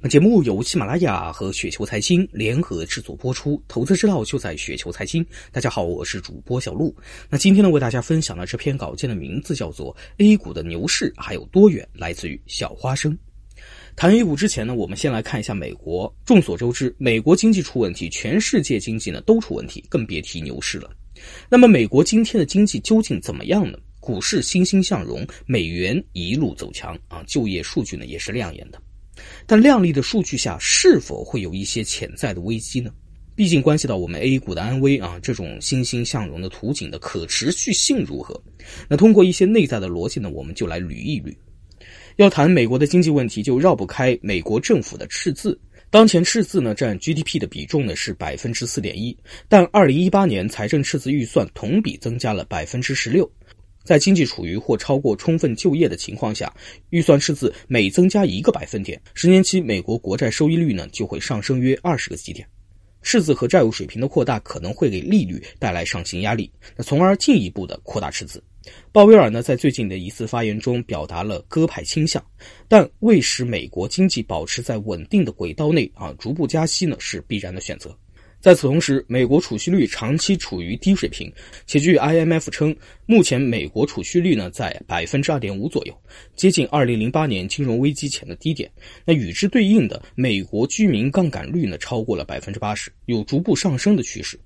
本节目由喜马拉雅和雪球财经联合制作播出，投资之道就在雪球财经。大家好，我是主播小璐。那今天呢，为大家分享的这篇稿件的名字叫做《A 股的牛市还有多远》，来自于小花生。谈 A 股之前呢，我们先来看一下美国。众所周知，美国经济出问题，全世界经济呢都出问题，更别提牛市了。那么，美国今天的经济究竟怎么样呢？股市欣欣向荣，美元一路走强啊，就业数据呢也是亮眼的。但靓丽的数据下，是否会有一些潜在的危机呢？毕竟关系到我们 A 股的安危啊，这种欣欣向荣的图景的可持续性如何？那通过一些内在的逻辑呢，我们就来捋一捋。要谈美国的经济问题，就绕不开美国政府的赤字。当前赤字呢占 GDP 的比重呢是百分之四点一，但二零一八年财政赤字预算同比增加了百分之十六。在经济处于或超过充分就业的情况下，预算赤字每增加一个百分点，十年期美国国债收益率呢就会上升约二十个基点。赤字和债务水平的扩大可能会给利率带来上行压力，那从而进一步的扩大赤字。鲍威尔呢在最近的一次发言中表达了鸽派倾向，但为使美国经济保持在稳定的轨道内啊，逐步加息呢是必然的选择。在此同时，美国储蓄率长期处于低水平，且据 IMF 称，目前美国储蓄率呢在百分之二点五左右，接近二零零八年金融危机前的低点。那与之对应的，美国居民杠杆率呢超过了百分之八十，有逐步上升的趋势。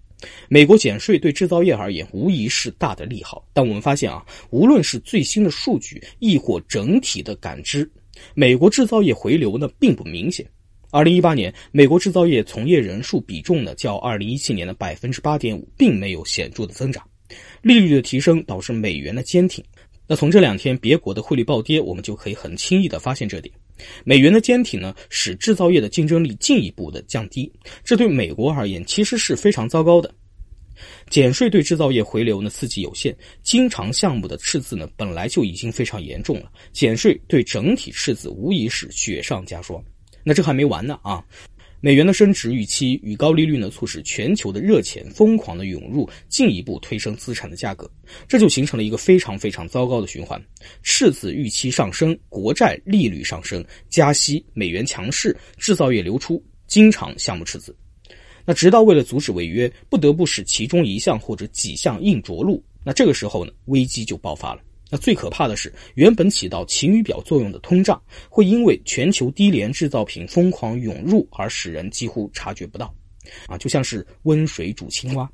美国减税对制造业而言无疑是大的利好，但我们发现啊，无论是最新的数据，亦或整体的感知，美国制造业回流呢并不明显。二零一八年，美国制造业从业人数比重呢，较二零一七年的百分之八点五，并没有显著的增长。利率的提升导致美元的坚挺。那从这两天别国的汇率暴跌，我们就可以很轻易的发现这点。美元的坚挺呢，使制造业的竞争力进一步的降低，这对美国而言其实是非常糟糕的。减税对制造业回流呢刺激有限，经常项目的赤字呢本来就已经非常严重了，减税对整体赤字无疑是雪上加霜。那这还没完呢啊！美元的升值预期与高利率呢，促使全球的热钱疯狂的涌入，进一步推升资产的价格，这就形成了一个非常非常糟糕的循环：赤字预期上升，国债利率上升，加息，美元强势，制造业流出，经常项目赤字。那直到为了阻止违约，不得不使其中一项或者几项硬着陆，那这个时候呢，危机就爆发了。那最可怕的是，原本起到晴雨表作用的通胀，会因为全球低廉制造品疯狂涌入而使人几乎察觉不到，啊，就像是温水煮青蛙。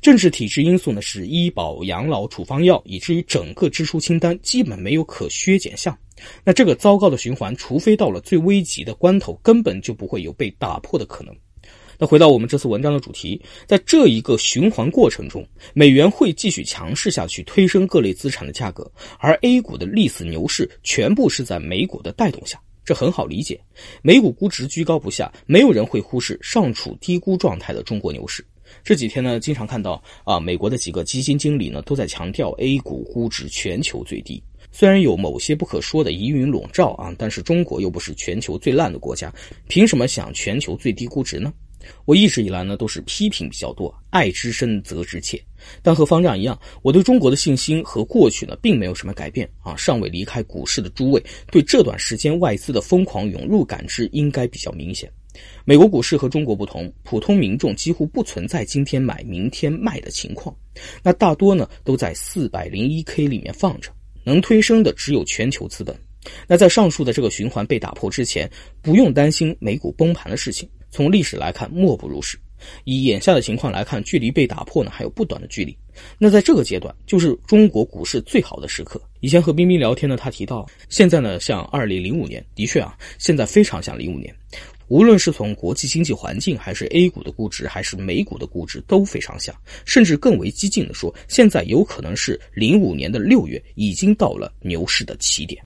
政治体制因素呢，是医保、养老、处方药，以至于整个支出清单基本没有可削减项。那这个糟糕的循环，除非到了最危急的关头，根本就不会有被打破的可能。那回到我们这次文章的主题，在这一个循环过程中，美元会继续强势下去，推升各类资产的价格，而 A 股的历史牛市全部是在美股的带动下，这很好理解。美股估值居高不下，没有人会忽视尚处低估状态的中国牛市。这几天呢，经常看到啊，美国的几个基金经理呢都在强调 A 股估值全球最低。虽然有某些不可说的疑云笼罩啊，但是中国又不是全球最烂的国家，凭什么想全球最低估值呢？我一直以来呢都是批评比较多，爱之深责之切。但和方丈一样，我对中国的信心和过去呢并没有什么改变啊。尚未离开股市的诸位，对这段时间外资的疯狂涌入感知应该比较明显。美国股市和中国不同，普通民众几乎不存在今天买明天卖的情况，那大多呢都在四百零一 K 里面放着，能推升的只有全球资本。那在上述的这个循环被打破之前，不用担心美股崩盘的事情。从历史来看，莫不如是。以眼下的情况来看，距离被打破呢还有不短的距离。那在这个阶段，就是中国股市最好的时刻。以前和冰冰聊天呢，他提到，现在呢像二零零五年，的确啊，现在非常像零五年。无论是从国际经济环境，还是 A 股的估值，还是美股的估值，都非常像。甚至更为激进的说，现在有可能是零五年的六月已经到了牛市的起点。